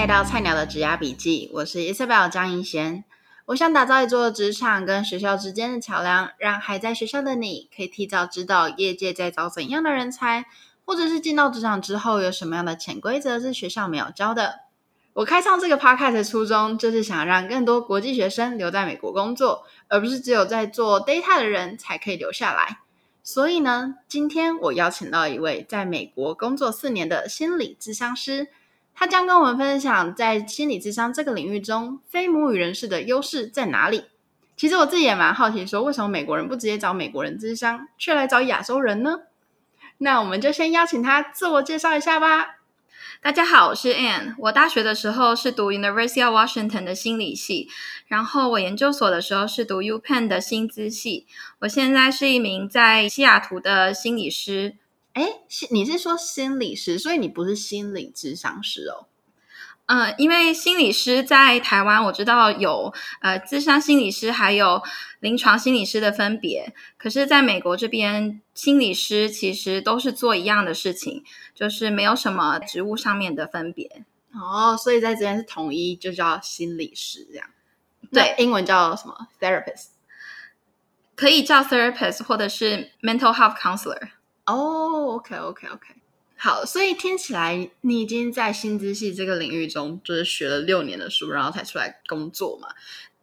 来到菜鸟的职涯笔记，我是 Isabel 张银贤。我想打造一座职场跟学校之间的桥梁，让还在学校的你可以提早知道业界在找怎样的人才，或者是进到职场之后有什么样的潜规则是学校没有教的。我开创这个 podcast 的初衷，就是想让更多国际学生留在美国工作，而不是只有在做 data 的人才可以留下来。所以呢，今天我邀请到一位在美国工作四年的心理咨商师，他将跟我们分享在心理咨商这个领域中，非母语人士的优势在哪里。其实我自己也蛮好奇，说为什么美国人不直接找美国人咨商，却来找亚洲人呢？那我们就先邀请他自我介绍一下吧。大家好，我是 Anne。我大学的时候是读 University of Washington 的心理系，然后我研究所的时候是读 UPenn 的心资系。我现在是一名在西雅图的心理师。哎，你是说心理师，所以你不是心理智商师哦？嗯，因为心理师在台湾，我知道有呃，智商心理师还有临床心理师的分别。可是，在美国这边，心理师其实都是做一样的事情，就是没有什么职务上面的分别。哦，所以在这边是统一，就叫心理师这样。对，英文叫什么？Therapist，可以叫 Therapist，或者是 Mental Health Counselor。哦，OK，OK，OK。好，所以听起来你已经在心知系这个领域中，就是学了六年的书，然后才出来工作嘛。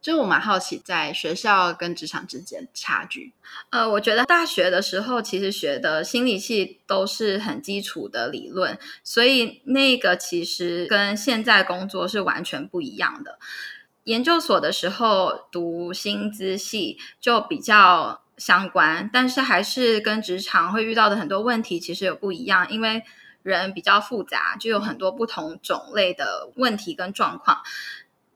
就我蛮好奇，在学校跟职场之间差距。呃，我觉得大学的时候其实学的心理系都是很基础的理论，所以那个其实跟现在工作是完全不一样的。研究所的时候读薪资系就比较相关，但是还是跟职场会遇到的很多问题其实有不一样，因为人比较复杂，就有很多不同种类的问题跟状况。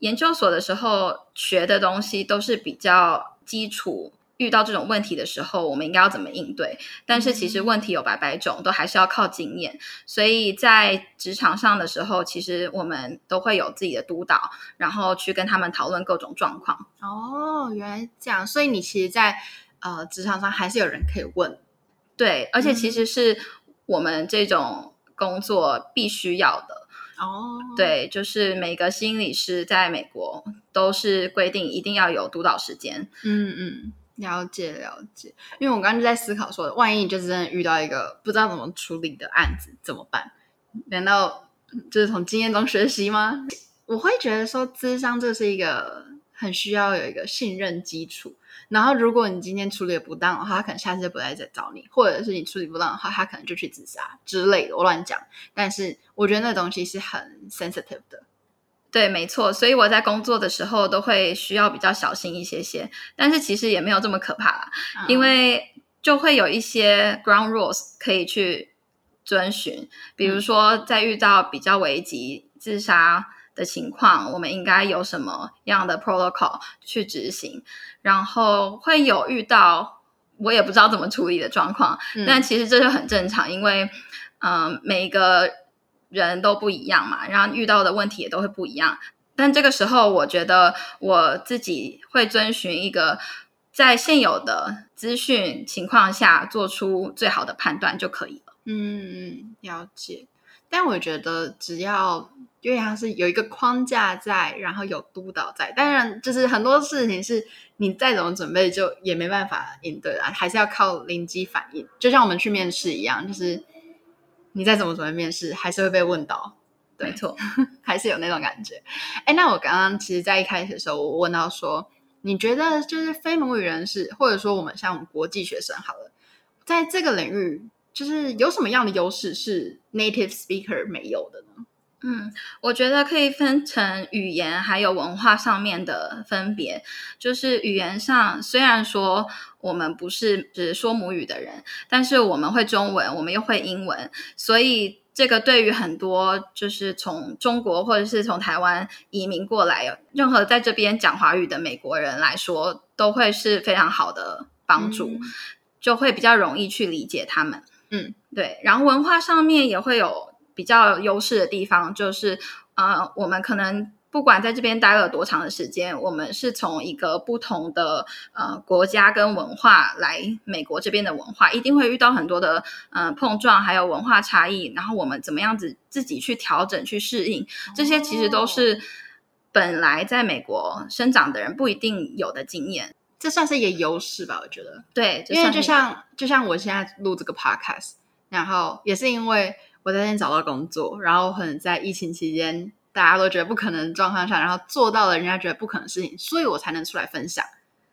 研究所的时候学的东西都是比较基础，遇到这种问题的时候，我们应该要怎么应对？但是其实问题有百百种，都还是要靠经验。所以在职场上的时候，其实我们都会有自己的督导，然后去跟他们讨论各种状况。哦，原来这样。所以你其实，在呃，职场上还是有人可以问，对，而且其实是我们这种工作必须要的哦。对，就是每个心理师在美国都是规定一定要有督导时间。嗯嗯，了解了解。因为我刚刚就在思考说，万一你就是真的遇到一个不知道怎么处理的案子怎么办？难道就是从经验中学习吗？我会觉得说，咨商这是一个很需要有一个信任基础。然后，如果你今天处理不当的话，他可能下次就不再再找你；或者是你处理不当的话，他可能就去自杀之类的。我乱讲，但是我觉得那东西是很 sensitive 的。对，没错。所以我在工作的时候都会需要比较小心一些些，但是其实也没有这么可怕啦，嗯、因为就会有一些 ground rules 可以去遵循，比如说在遇到比较危急自杀的情况，我们应该有什么样的 protocol 去执行？然后会有遇到我也不知道怎么处理的状况，嗯、但其实这就很正常，因为嗯、呃，每一个人都不一样嘛，然后遇到的问题也都会不一样。但这个时候，我觉得我自己会遵循一个在现有的资讯情况下做出最好的判断就可以了。嗯，了解。但我觉得只要因为它是有一个框架在，然后有督导在，当然就是很多事情是你再怎么准备就也没办法应对啊，还是要靠临机反应。就像我们去面试一样，就是你再怎么准备面试，还是会被问到。对，没错，还是有那种感觉。哎，那我刚刚其实，在一开始的时候，我问到说，你觉得就是非母语人士，或者说我们像我们国际学生，好了，在这个领域。就是有什么样的优势是 native speaker 没有的呢？嗯，我觉得可以分成语言还有文化上面的分别。就是语言上，虽然说我们不是只说母语的人，但是我们会中文，我们又会英文，所以这个对于很多就是从中国或者是从台湾移民过来，任何在这边讲华语的美国人来说，都会是非常好的帮助，嗯、就会比较容易去理解他们。嗯，对，然后文化上面也会有比较优势的地方，就是呃，我们可能不管在这边待了多长的时间，我们是从一个不同的呃国家跟文化来美国这边的文化，一定会遇到很多的呃碰撞，还有文化差异。然后我们怎么样子自己去调整、去适应，这些其实都是本来在美国生长的人不一定有的经验。这算是一个优势吧？我觉得，对，因为就像就像我现在录这个 podcast，然后也是因为我在那边找到工作，然后可能在疫情期间。大家都觉得不可能状况下，然后做到了人家觉得不可能的事情，所以我才能出来分享。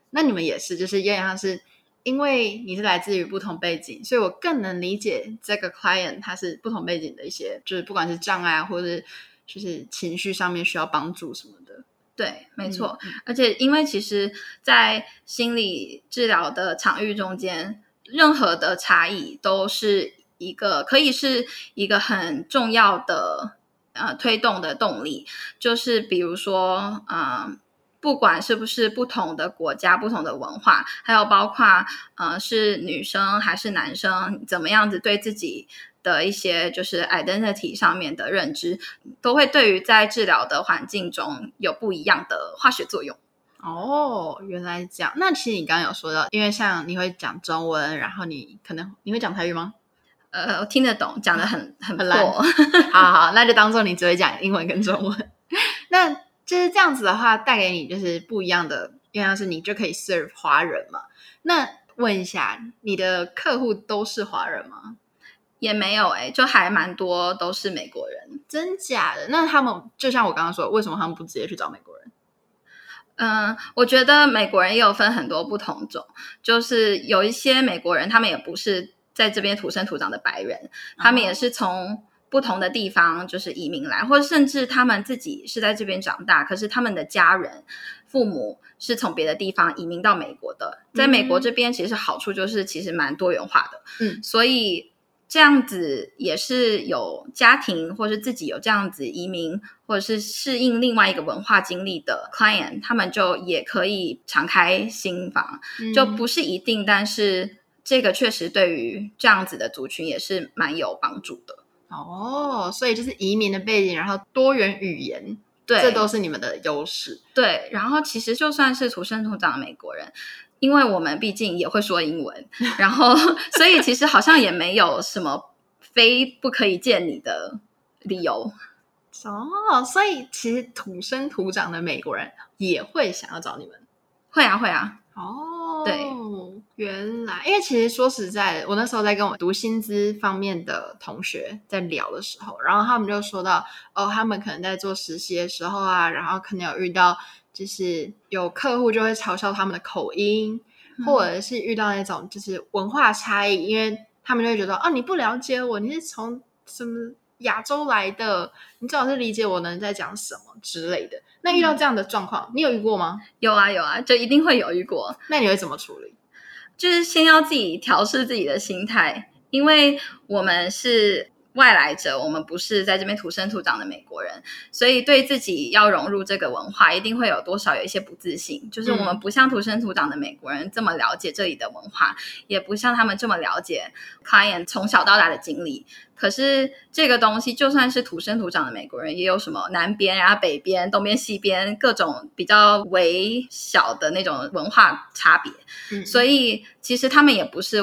那你们也是，就是有点像是因为你是来自于不同背景，所以我更能理解这个 client 他是不同背景的一些，就是不管是障碍或者是就是情绪上面需要帮助什么的。对，没错。嗯，而且因为其实，在心理治疗的场域中间，任何的差异都是一个可以是一个很重要的。呃，推动的动力就是，比如说，呃，不管是不是不同的国家、不同的文化，还有包括呃，是女生还是男生，怎么样子对自己的一些就是 identity 上面的认知，都会对于在治疗的环境中有不一样的化学作用。哦，原来是这样。那其实你刚刚有说到，因为像你会讲中文，然后你可能你会讲台语吗？呃，我听得懂，讲的 很很破。好好，那就当做你只会讲英文跟中文。那就是这样子的话，带给你就是不一样的，因为是你就可以 serve 华人嘛。那问一下，你的客户都是华人吗？也没有哎、欸，就还蛮多都是美国人。真假的？那他们就像我刚刚说，为什么他们不直接去找美国人？嗯，我觉得美国人也有分很多不同种，就是有一些美国人，他们也不是。在这边土生土长的白人，他们也是从不同的地方就是移民来，或者甚至他们自己是在这边长大，可是他们的家人、父母是从别的地方移民到美国的。在美国这边，其实好处就是其实蛮多元化的，嗯，所以这样子也是有家庭或是自己有这样子移民或者是适应另外一个文化经历的 client，他们就也可以敞开心房，就不是一定，但是。这个确实对于这样子的族群也是蛮有帮助的哦，所以就是移民的背景，然后多元语言，对，这都是你们的优势。对，然后其实就算是土生土长的美国人，因为我们毕竟也会说英文，然后所以其实好像也没有什么非不可以见你的理由哦。所以其实土生土长的美国人也会想要找你们，会啊，会啊。哦，对，原来，因为其实说实在的，我那时候在跟我读薪资方面的同学在聊的时候，然后他们就说到，哦，他们可能在做实习的时候啊，然后可能有遇到，就是有客户就会嘲笑他们的口音，嗯、或者是遇到那种就是文化差异，因为他们就会觉得，哦，你不了解我，你是从什么亚洲来的，你最好是理解我能在讲什么之类的。那遇到这样的状况，嗯、你有遇过吗？有啊，有啊，就一定会有遇过。那你会怎么处理？就是先要自己调试自己的心态，因为我们是外来者，我们不是在这边土生土长的美国人，所以对自己要融入这个文化，一定会有多少有一些不自信。就是我们不像土生土长的美国人这么了解这里的文化，也不像他们这么了解 client 从小到大的经历。可是这个东西，就算是土生土长的美国人，也有什么南边啊、北边、东边、西边各种比较微小的那种文化差别。嗯，所以其实他们也不是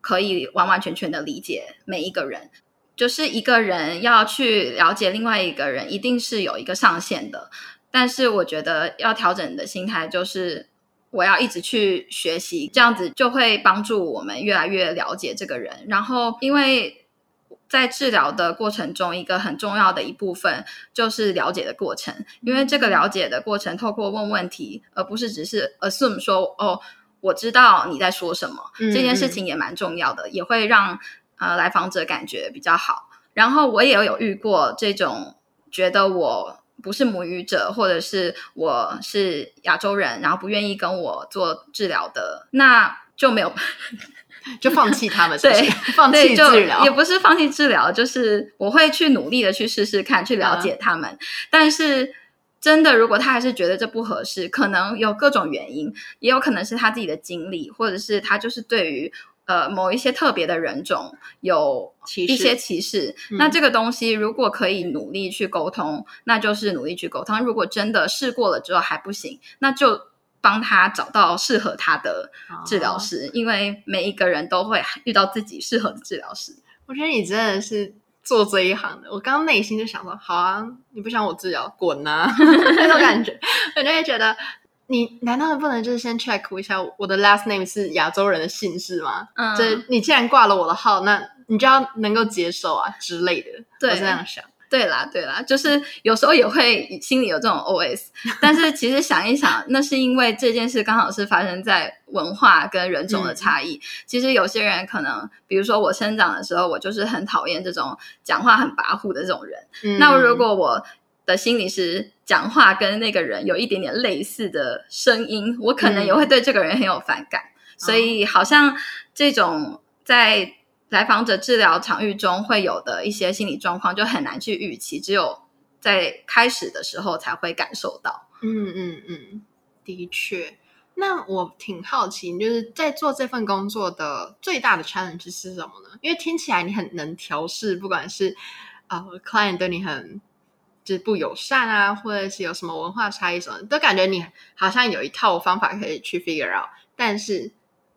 可以完完全全的理解每一个人。就是一个人要去了解另外一个人，一定是有一个上限的。但是我觉得要调整你的心态，就是我要一直去学习，这样子就会帮助我们越来越了解这个人。然后因为。在治疗的过程中，一个很重要的一部分就是了解的过程。因为这个了解的过程，透过问问题，而不是只是 assume 说哦，我知道你在说什么。这件事情也蛮重要的，也会让呃来访者感觉比较好。然后我也有遇过这种觉得我不是母语者，或者是我是亚洲人，然后不愿意跟我做治疗的，那就没有。就放弃他们是是？对，放弃治疗也不是放弃治疗，就是我会去努力的去试试看，去了解他们。嗯、但是真的，如果他还是觉得这不合适，可能有各种原因，也有可能是他自己的经历，或者是他就是对于呃某一些特别的人种有一些歧视，那这个东西如果可以努力去沟通，那就是努力去沟通。如果真的试过了之后还不行，那就帮他找到适合他的治疗师，哦、因为每一个人都会遇到自己适合的治疗师。我觉得你真的是做这一行的，我刚刚内心就想说，好啊，你不想我治疗，滚呐、啊，那种感觉，我就会觉得。你难道不能就是先 check 一下我的 last name 是亚洲人的姓氏吗？嗯，这你既然挂了我的号，那你就要能够接受啊之类的。对，我是这样想。对啦，对啦，就是有时候也会心里有这种 OS，但是其实想一想，那是因为这件事刚好是发生在文化跟人种的差异。嗯、其实有些人可能，比如说我生长的时候，我就是很讨厌这种讲话很跋扈的这种人。嗯、那如果我的心理师讲话跟那个人有一点点类似的声音，我可能也会对这个人很有反感。嗯、所以，好像这种在来访者治疗场域中会有的一些心理状况，就很难去预期，只有在开始的时候才会感受到。嗯嗯嗯，的确。那我挺好奇，就是在做这份工作的最大的 challenge 是什么呢？因为听起来你很能调试，不管是啊、呃、client 对你很。就是不友善啊，或者是有什么文化差异什么，都感觉你好像有一套方法可以去 figure out。但是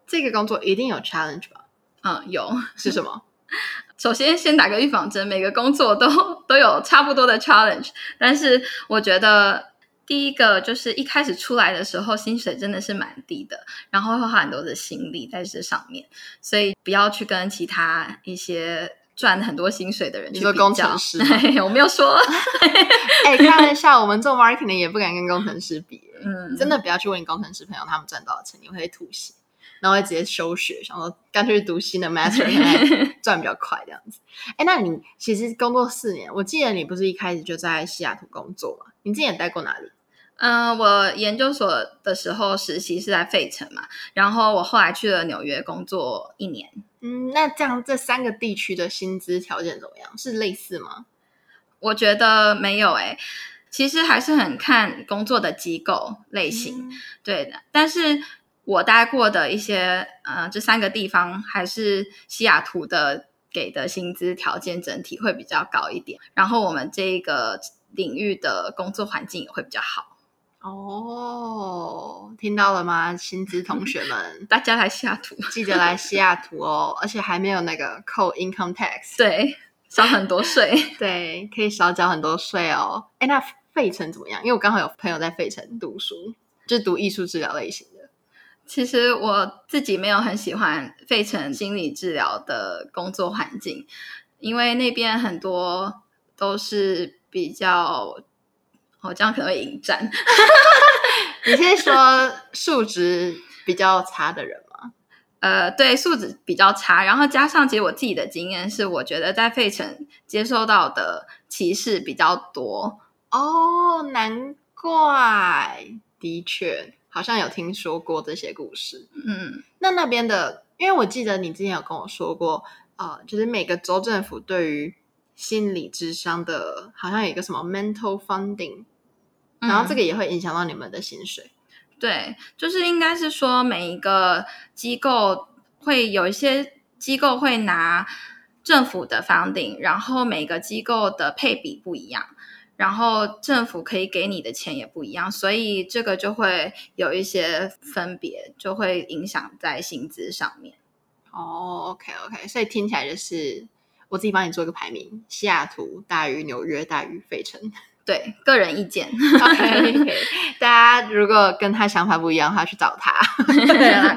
这个工作一定有 challenge 吧？嗯，有。是什么？首先先打个预防针，每个工作都都有差不多的 challenge。但是我觉得第一个就是一开始出来的时候，薪水真的是蛮低的，然后会花很多的心力在这上面，所以不要去跟其他一些。赚很多薪水的人你说工程师？我没有说。哎、欸，开玩笑，我们做 marketing 也不敢跟工程师比。嗯，真的不要去问工程师朋友，他们赚多少钱，你会吐血，然后会直接休学，想说干脆去读新的 master，赚比较快这样子。哎、欸，那你其实工作四年，我记得你不是一开始就在西雅图工作吗？你之前待过哪里？嗯，我研究所的时候实习是在费城嘛，然后我后来去了纽约工作一年。嗯，那这样这三个地区的薪资条件怎么样？是类似吗？我觉得没有诶、欸，其实还是很看工作的机构类型，嗯、对的。但是我待过的一些呃，这三个地方还是西雅图的给的薪资条件整体会比较高一点，然后我们这个领域的工作环境也会比较好。哦，听到了吗，薪资同学们？大家来西雅图，记得来西雅图哦，而且还没有那个扣 income tax，对，少很多税，对，可以少缴很多税哦。哎，那费城怎么样？因为我刚好有朋友在费城读书，就是读艺术治疗类型的。其实我自己没有很喜欢费城心理治疗的工作环境，因为那边很多都是比较。哦，这样可能会引战。你是说素质比较差的人吗？呃，对，素质比较差，然后加上其实我自己的经验是，我觉得在费城接受到的歧视比较多。哦，难怪，的确，好像有听说过这些故事。嗯，那那边的，因为我记得你之前有跟我说过，呃，就是每个州政府对于心理智商的，好像有一个什么 mental funding。然后这个也会影响到你们的薪水。嗯，对，就是应该是说每一个机构会有一些机构会拿政府的 funding，然后每个机构的配比不一样，然后政府可以给你的钱也不一样，所以这个就会有一些分别，就会影响在薪资上面。哦，OK OK，所以听起来就是我自己帮你做一个排名：西雅图大于纽约大于费城。对，个人意见。okay, okay. 大家如果跟他想法不一样的话，去找他。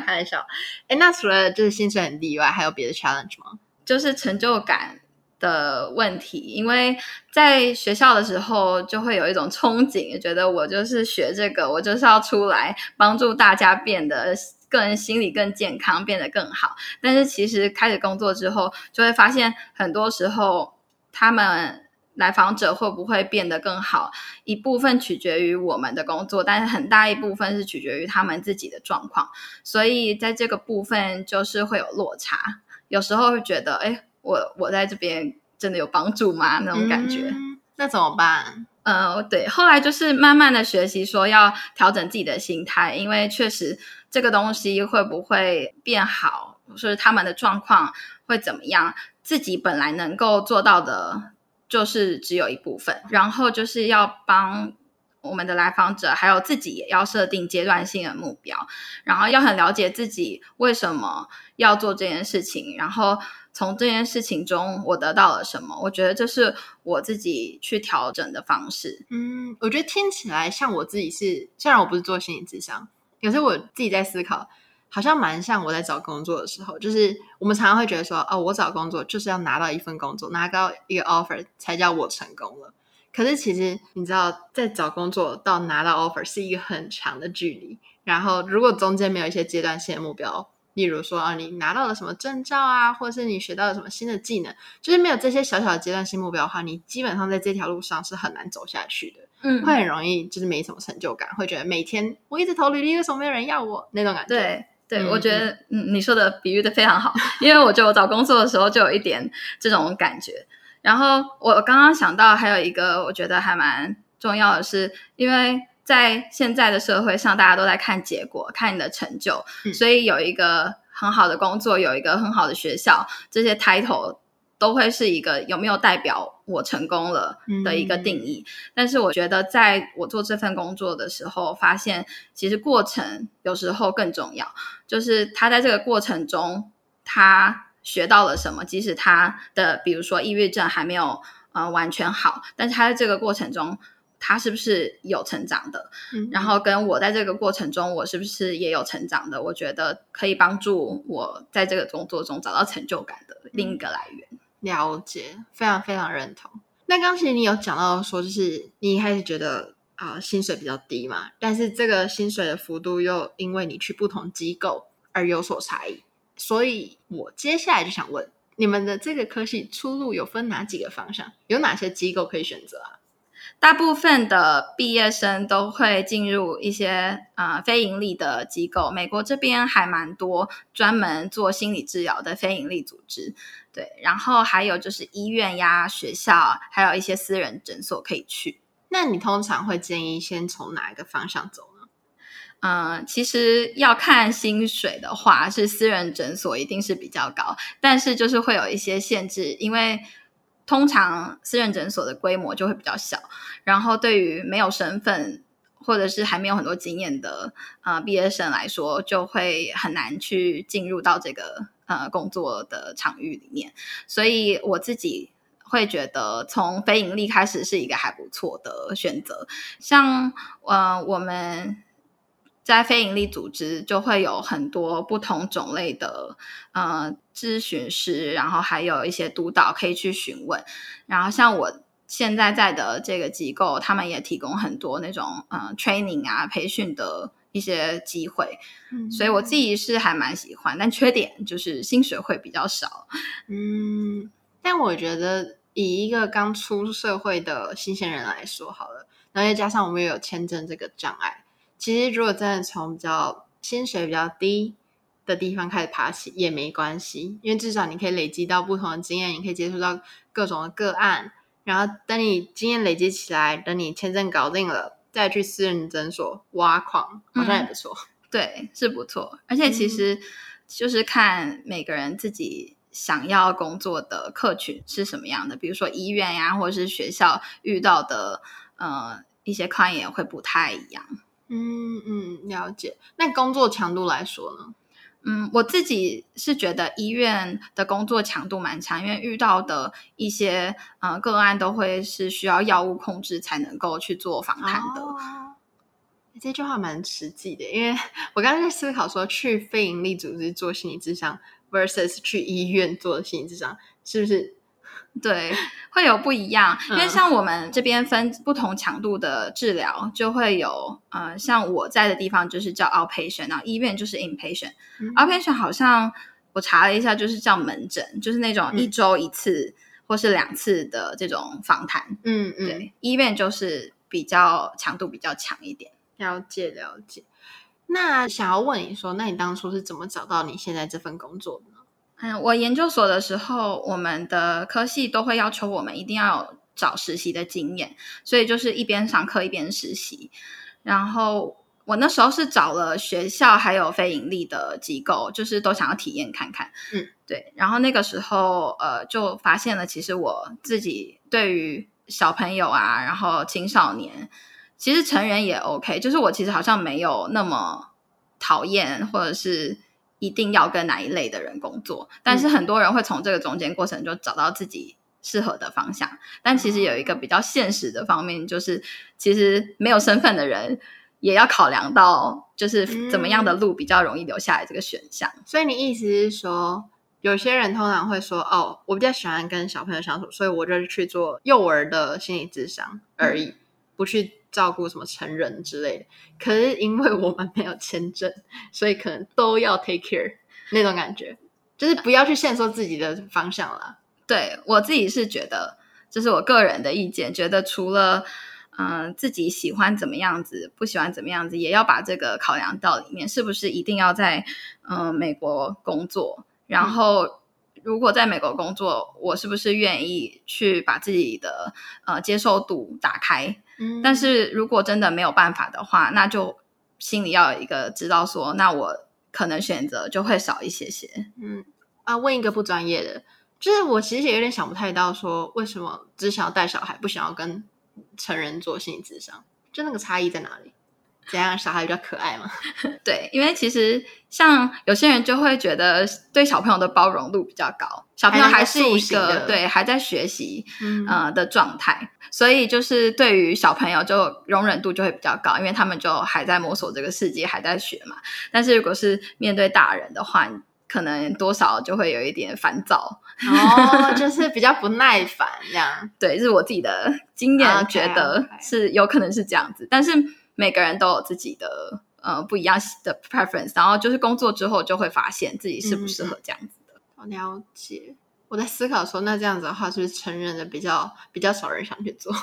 开玩笑。哎，那除了就是薪水很低以外，还有别的 challenge 吗？就是成就感的问题。因为在学校的时候，就会有一种憧憬，觉得我就是学这个，我就是要出来帮助大家变得个人心理更健康，变得更好。但是其实开始工作之后，就会发现很多时候他们。来访者会不会变得更好？一部分取决于我们的工作，但是很大一部分是取决于他们自己的状况。所以在这个部分就是会有落差。有时候会觉得，哎，我我在这边真的有帮助吗？那种感觉。嗯，那怎么办？呃，对，后来就是慢慢的学习，说要调整自己的心态，因为确实这个东西会不会变好，是他们的状况会怎么样，自己本来能够做到的，就是只有一部分，然后就是要帮我们的来访者，还有自己也要设定阶段性的目标，然后要很了解自己为什么要做这件事情，然后从这件事情中我得到了什么，我觉得这是我自己去调整的方式。嗯，我觉得听起来像我自己是，虽然我不是做心理咨商，可是我自己在思考。好像蛮像我在找工作的时候，就是我们常常会觉得说，哦，我找工作就是要拿到一份工作，拿到一个 offer 才叫我成功了。可是其实你知道，在找工作到拿到 offer 是一个很长的距离。然后如果中间没有一些阶段性的目标，例如说啊，你拿到了什么证照啊，或者是你学到了什么新的技能，就是没有这些小小的阶段性目标的话，你基本上在这条路上是很难走下去的。嗯，会很容易就是没什么成就感，会觉得每天我一直投履历，为什么没有人要我那种感觉？对。对，嗯、我觉得嗯，你说的比喻的非常好，因为我觉得我找工作的时候就有一点这种感觉。然后我刚刚想到还有一个，我觉得还蛮重要的是，因为在现在的社会上，大家都在看结果，看你的成就，嗯、所以有一个很好的工作，有一个很好的学校，这些 title。都会是一个有没有代表我成功了的一个定义，嗯、但是我觉得在我做这份工作的时候，发现其实过程有时候更重要。就是他在这个过程中，他学到了什么，即使他的比如说抑郁症还没有呃完全好，但是他在这个过程中，他是不是有成长的？嗯、然后跟我在这个过程中，我是不是也有成长的？我觉得可以帮助我在这个工作中找到成就感的另一个来源。了解，非常非常认同。那刚其实你有讲到说，就是你一开始觉得啊、薪水比较低嘛，但是这个薪水的幅度又因为你去不同机构而有所差异。所以我接下来就想问，你们的这个科系出路有分哪几个方向？有哪些机构可以选择啊？大部分的毕业生都会进入一些啊、非营利的机构，美国这边还蛮多专门做心理治疗的非营利组织。对，然后还有就是医院呀、学校，还有一些私人诊所可以去。那你通常会建议先从哪一个方向走呢？嗯，其实要看薪水的话，是私人诊所一定是比较高，但是就是会有一些限制，因为通常私人诊所的规模就会比较小，然后对于没有身份或者是还没有很多经验的呃毕业生来说，就会很难去进入到这个。呃，工作的场域里面，所以我自己会觉得从非营利开始是一个还不错的选择。像呃，我们在非营利组织就会有很多不同种类的呃咨询师，然后还有一些督导可以去询问。然后像我现在在的这个机构，他们也提供很多那种呃 training 啊培训的。一些机会，嗯，所以我自己是还蛮喜欢，但缺点就是薪水会比较少，嗯，但我觉得以一个刚出社会的新鲜人来说好了，然后再加上我们也有签证这个障碍，其实如果真的从比较薪水比较低的地方开始爬起也没关系，因为至少你可以累积到不同的经验，你可以接触到各种的个案，然后等你经验累积起来，等你签证搞定了。再去私人诊所挖矿，好像也不错。嗯，对，是不错。而且其实就是看每个人自己想要工作的客群是什么样的。比如说医院呀，或者是学校遇到的呃一些 client 会不太一样。嗯嗯，了解。那工作强度来说呢？嗯，我自己是觉得医院的工作强度蛮强，因为遇到的一些呃个案都会是需要药物控制才能够去做访谈的。这句话蛮实际的，因为我刚刚在思考说，去非营利组织做心理咨商 versus 去医院做心理咨商，是不是？对，会有不一样，因为像我们这边分不同强度的治疗，就会有呃，像我在的地方就是叫 outpatient，然后医院就是 inpatient。嗯、outpatient 好像我查了一下，就是叫门诊，就是那种一周一次或是两次的这种访谈。嗯嗯，对，医院就是比较强度比较强一点。了解了解。那想要问你说，那你当初是怎么找到你现在这份工作的？嗯，我研究所的时候，我们的科系都会要求我们一定要有找实习的经验，所以就是一边上课一边实习。然后我那时候是找了学校还有非盈利的机构，就是都想要体验看看。嗯，对。然后那个时候，呃，就发现了，其实我自己对于小朋友啊，然后青少年，其实成人也 OK。就是我其实好像没有那么讨厌，或者是一定要跟哪一类的人工作。但是很多人会从这个中间过程就找到自己适合的方向。但其实有一个比较现实的方面，就是其实没有身份的人。也要考量到，就是怎么样的路比较容易留下来这个选项。嗯。所以你意思是说，有些人通常会说：“哦，我比较喜欢跟小朋友相处，所以我就去做幼儿的心理智商而已，嗯、不去照顾什么成人之类的。”可是因为我们没有签证，所以可能都要 take care 那种感觉，就是不要去限缩自己的方向了。对，我自己是觉得，这是我个人的意见，觉得除了。嗯、自己喜欢怎么样子，不喜欢怎么样子，也要把这个考量到里面。是不是一定要在嗯、美国工作？然后，如果在美国工作，我是不是愿意去把自己的呃接受度打开？嗯，但是如果真的没有办法的话，那就心里要有一个知道说，那我可能选择就会少一些些。嗯，啊，问一个不专业的，就是我其实也有点想不太到，说为什么只想要带小孩，不想要跟。成人做心理智商，就那个差异在哪里？怎样小孩比较可爱吗？对，因为其实像有些人就会觉得对小朋友的包容度比较高，小朋友还是一个对还在学习嗯、呃、的状态，所以就是对于小朋友就容忍度就会比较高，因为他们就还在摸索这个世界，还在学嘛。但是如果是面对大人的话，可能多少就会有一点烦躁，哦，就是比较不耐烦这样。对，这是我自己的经验，觉得是有可能是这样子。但是每个人都有自己的呃不一样的 preference，然后就是工作之后就会发现自己适不适合这样子的。我、嗯、了解。我在思考说，那这样子的话，是不是成人的比较比较少人想去做？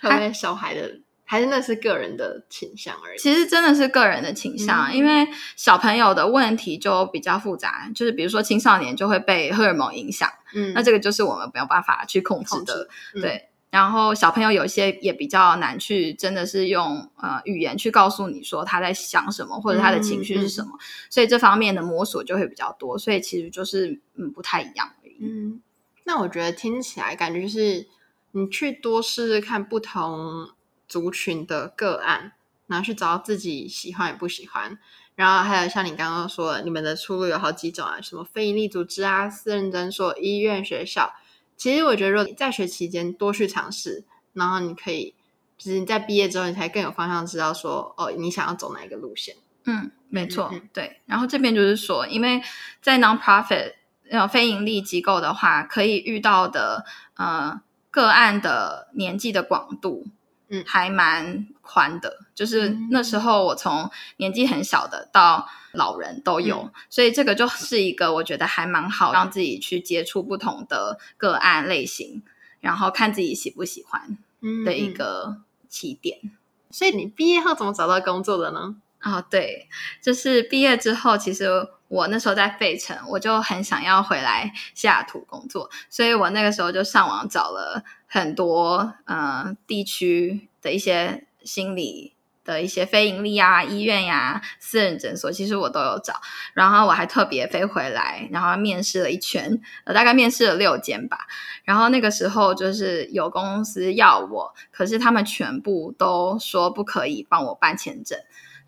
还有小孩的？还是那是个人的倾向而已。其实真的是个人的倾向，嗯，因为小朋友的问题就比较复杂，就是比如说青少年就会被荷尔蒙影响，嗯，那这个就是我们没有办法去控制的，嗯，对。然后小朋友有些也比较难去，真的是用呃语言去告诉你说他在想什么或者他的情绪是什么，嗯，所以这方面的摸索就会比较多，所以其实就是嗯不太一样而已。嗯，那我觉得听起来感觉就是你去多试试看不同。族群的个案，然后去找到自己喜欢与不喜欢，然后还有像你刚刚说的，你们的出路有好几种啊，什么非营利组织啊、私人诊所、医院、学校。其实我觉得，如果你在学期间多去尝试，然后你可以，就是你在毕业之后，你才更有方向，知道说哦，你想要走哪一个路线。嗯，没错，嗯、对。然后这边就是说，因为在 non-profit 呃非盈利机构的话，可以遇到的呃个案的年纪的广度。嗯，还蛮宽的，就是那时候我从年纪很小的到老人都有，嗯，所以这个就是一个我觉得还蛮好让自己去接触不同的个案类型，然后看自己喜不喜欢的一个起点。嗯，所以你毕业后怎么找到工作的呢？哦，对，就是毕业之后，其实我那时候在费城，我就很想要回来西雅图工作，所以我那个时候就上网找了很多呃地区的一些心理的一些非盈利啊、医院呀、私人诊所，其实我都有找，然后我还特别飞回来，然后面试了一圈，呃，大概面试了六间吧，然后那个时候就是有公司要我，可是他们全部都说不可以帮我办签证。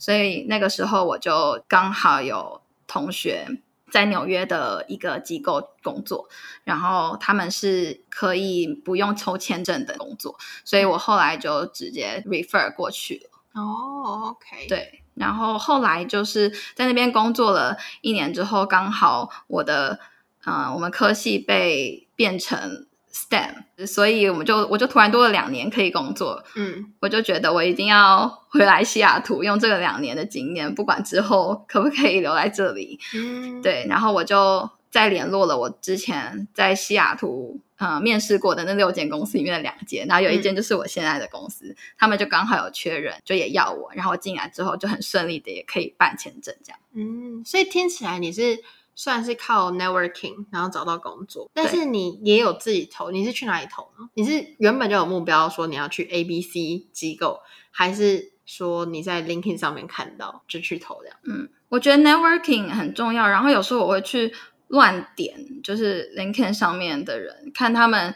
所以那个时候我就刚好有同学在纽约的一个机构工作，然后他们是可以不用抽签证的工作，所以我后来就直接 refer 过去了。哦，OK，对，然后后来就是在那边工作了一年之后，刚好我的呃我们科系被变成。STEM，所以我们就我就突然多了两年可以工作，嗯，我就觉得我一定要回来西雅图，用这个两年的经验，不管之后可不可以留在这里，嗯，对，然后我就再联络了我之前在西雅图呃面试过的那六间公司里面的两间，然后有一间就是我现在的公司，嗯，他们就刚好有缺人，就也要我，然后进来之后就很顺利的也可以办签证这样，嗯，所以听起来你是算是靠 networking 然后找到工作，但是你也有自己投，你是去哪里投呢？你是原本就有目标说你要去 A、B、C 机构，还是说你在 LinkedIn 上面看到就去投这样？嗯，我觉得 networking 很重要，然后有时候我会去乱点，就是 LinkedIn 上面的人，看他们。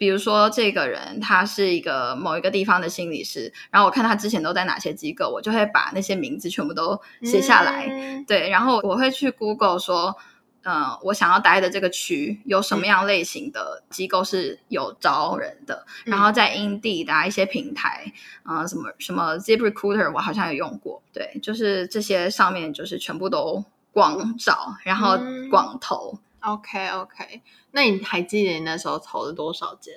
比如说，这个人他是一个某一个地方的心理师，然后我看他之前都在哪些机构，我就会把那些名字全部都写下来。嗯、对，然后我会去 Google 说，嗯、呃，我想要待的这个区有什么样类型的机构是有招人的，嗯、然后在 Indeed 打一些平台，啊、呃，什么什么 ZipRecruiter，我好像有用过。对，就是这些上面就是全部都广找，然后广投。嗯 OK OK，那你还记得你那时候投了多少间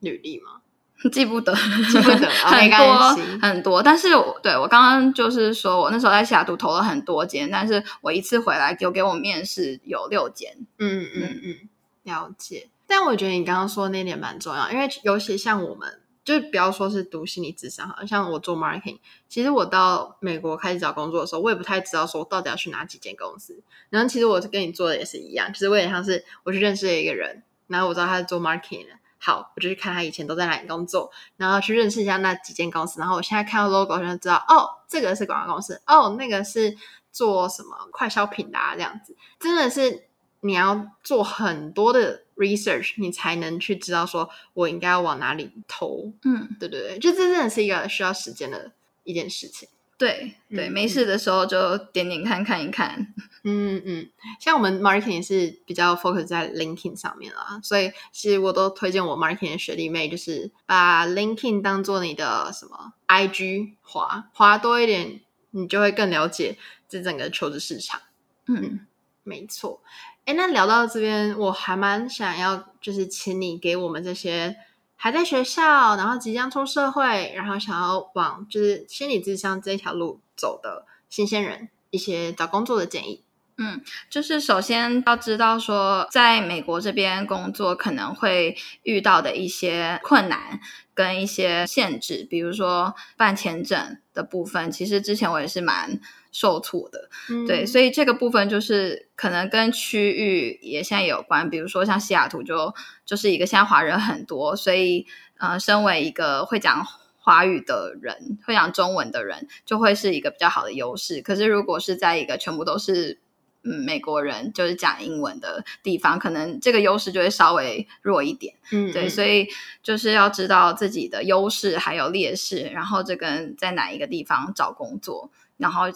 履历吗？记不得，记不得，很多很多。但是我对我刚刚就是说我那时候在西雅图投了很多间，但是我一次回来有给我面试有六间。嗯嗯嗯，了解。但我觉得你刚刚说的那点蛮重要，因为尤其像我们。就不要说是读心理智商，好像我做 marketing，其实我到美国开始找工作的时候，我也不太知道说我到底要去哪几间公司。然后其实我跟你做的也是一样，其实我也像是我去认识了一个人，然后我知道他是做 marketing 的，好，我就去看他以前都在哪里工作，然后去认识一下那几间公司。然后我现在看到 logo 就知道，哦，这个是广告公司，哦，那个是做什么快消品的啊，这样子，真的是你要做很多的。Research 你才能去知道说我应该要往哪里投，嗯，对对对，就这真的是一个需要时间的一件事情。对对，嗯、没事的时候就点点看看一看。嗯嗯，像我们 marketing 是比较 focus 在 LinkedIn 上面啦，所以其实我都推荐我 marketing 的学弟妹，就是把 LinkedIn 当做你的什么 IG 滑滑多一点，你就会更了解这整个求职市场。嗯，嗯，没错。哎，那聊到这边，我还蛮想要，就是请你给我们这些还在学校，然后即将出社会，然后想要往就是心理智商这条路走的新鲜人一些找工作的建议。嗯，就是首先要知道说，在美国这边工作可能会遇到的一些困难跟一些限制，比如说办签证的部分，其实之前我也是蛮。受挫的，嗯、对，所以这个部分就是可能跟区域也现在也有关，比如说像西雅图就就是一个现在华人很多，所以呃，身为一个会讲华语的人，会讲中文的人，就会是一个比较好的优势。可是如果是在一个全部都是嗯美国人，就是讲英文的地方，可能这个优势就会稍微弱一点。嗯，对，所以就是要知道自己的优势还有劣势，然后这跟在哪一个地方找工作，然后。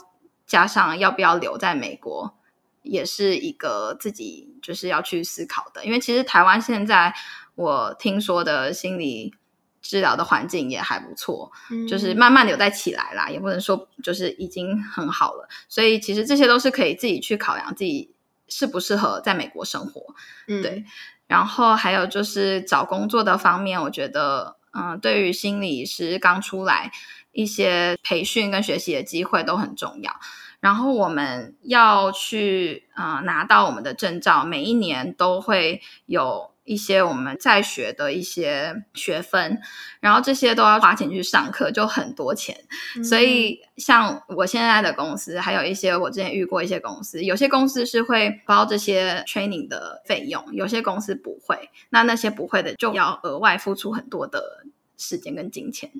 加上要不要留在美国，也是一个自己就是要去思考的。因为其实台湾现在我听说的心理治疗的环境也还不错，嗯、就是慢慢的有在起来啦，也不能说就是已经很好了。所以其实这些都是可以自己去考量自己适不适合在美国生活。嗯、对，然后还有就是找工作的方面，我觉得嗯、呃，对于心理师刚出来。一些培训跟学习的机会都很重要，然后我们要去呃拿到我们的证照，每一年都会有一些我们在学的一些学分，然后这些都要花钱去上课，就很多钱。嗯、所以像我现在的公司，还有一些我之前遇过一些公司，有些公司是会包这些 training 的费用，有些公司不会。那那些不会的，就要额外付出很多的时间跟金钱。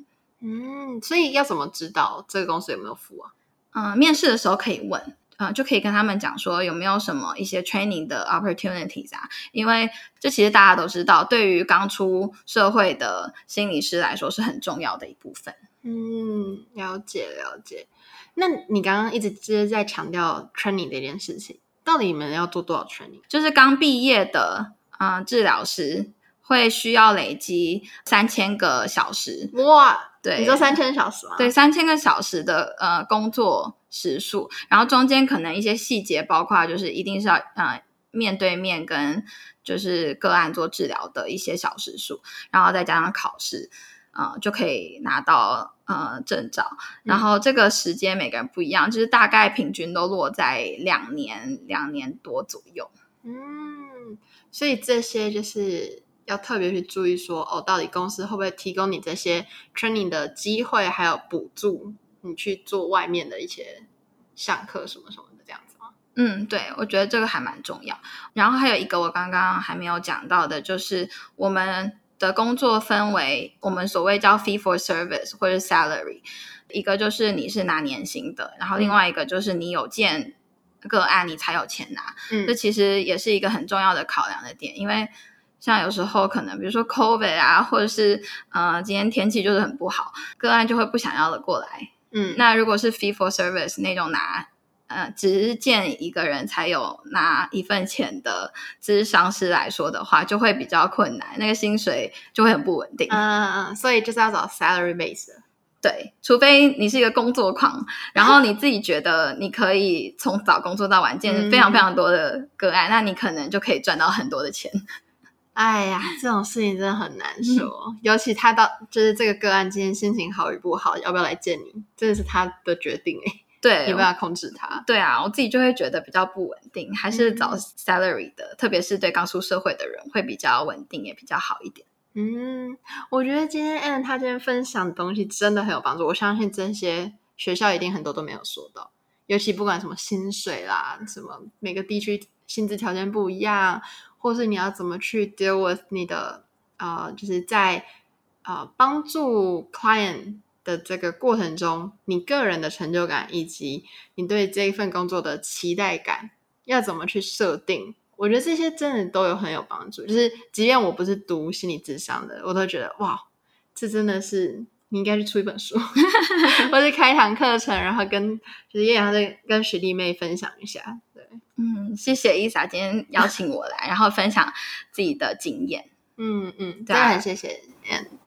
嗯，所以要怎么知道这个公司有没有付啊？嗯、呃，面试的时候可以问，嗯、呃，就可以跟他们讲说有没有什么一些 training 的 opportunities 啊？因为这其实大家都知道，对于刚出社会的心理师来说是很重要的一部分。嗯，了解了解。那你刚刚一直就是在强调 training 这件事情，到底你们要做多少 training？就是刚毕业的嗯、呃，治疗师会需要累积三千个小时。哇！对，你说三千小时吗？对，三千个小时的呃工作时数，然后中间可能一些细节，包括就是一定是要呃面对面跟就是个案做治疗的一些小时数，然后再加上考试，呃就可以拿到呃证照。然后这个时间每个人不一样，就是大概平均都落在两年两年多左右。嗯，所以这些就是。要特别去注意说哦，到底公司会不会提供你这些 training 的机会，还有补助你去做外面的一些上课什么什么的这样子吗？嗯，对，我觉得这个还蛮重要。然后还有一个我刚刚还没有讲到的，就是我们的工作分为我们所谓叫 fee for service 或者 salary，一个就是你是拿年薪的，然后另外一个就是你有见个案你才有钱拿。嗯，这其实也是一个很重要的考量的点，因为像有时候可能比如说 COVID 啊，或者是呃今天天气就是很不好，个案就会不想要的过来。嗯，那如果是 fee for service 那种拿。呃，只见一个人才有拿一份钱的咨商师来说的话，就会比较困难，那个薪水就会很不稳定。嗯嗯嗯，所以就是要找 salary base 的。对，除非你是一个工作狂，然后你自己觉得你可以从早工作到晚，见非常非常多的个案，嗯、那你可能就可以赚到很多的钱。哎呀，这种事情真的很难说，嗯、尤其他到就是这个个案今天心情好与不好，要不要来见你，这是他的决定哎。对，没办法控制他。对啊，我自己就会觉得比较不稳定，还是找 salary 的，嗯、特别是对刚出社会的人会比较稳定，也比较好一点。嗯，我觉得今天 Ann 他今天分享的东西真的很有帮助。我相信这些学校一定很多都没有说到，尤其不管什么薪水啦，什么每个地区薪资条件不一样，或是你要怎么去 deal with 你的呃，就是在呃帮助 client。的这个过程中，你个人的成就感以及你对这一份工作的期待感要怎么去设定？我觉得这些真的都有很有帮助。就是即便我不是读心理智商的，我都觉得哇，这真的是你应该去出一本书，或是开一堂课程，然后跟就是叶阳在跟学弟妹分享一下。对，嗯，谢谢伊莎今天邀请我来，然后分享自己的经验。嗯嗯，对啊，很谢谢。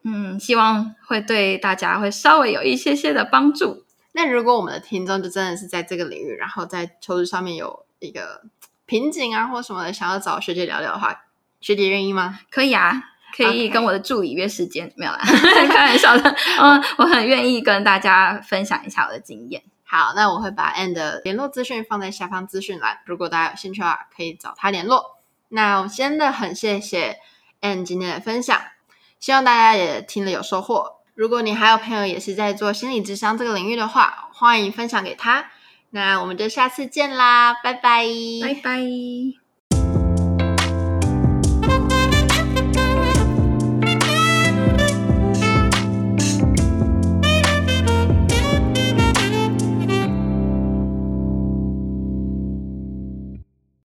嗯，希望会对大家会稍微有一些些的帮助。那如果我们的听众就真的是在这个领域，然后在求职上面有一个瓶颈啊，或什么的，想要找学姐聊聊的话，学姐愿意吗？可以啊，可以跟我的助理约时间.没有啦，开玩笑的。嗯，我很愿意跟大家分享一下我的经验。好，那我会把 a n d 的联络资讯放在下方资讯栏，如果大家有兴趣的话，可以找他联络。那我真的很谢谢 a n d 今天的分享。希望大家也听了有收获。如果你还有朋友也是在做心理智商这个领域的话，欢迎分享给他。那我们就下次见啦，拜拜，拜拜。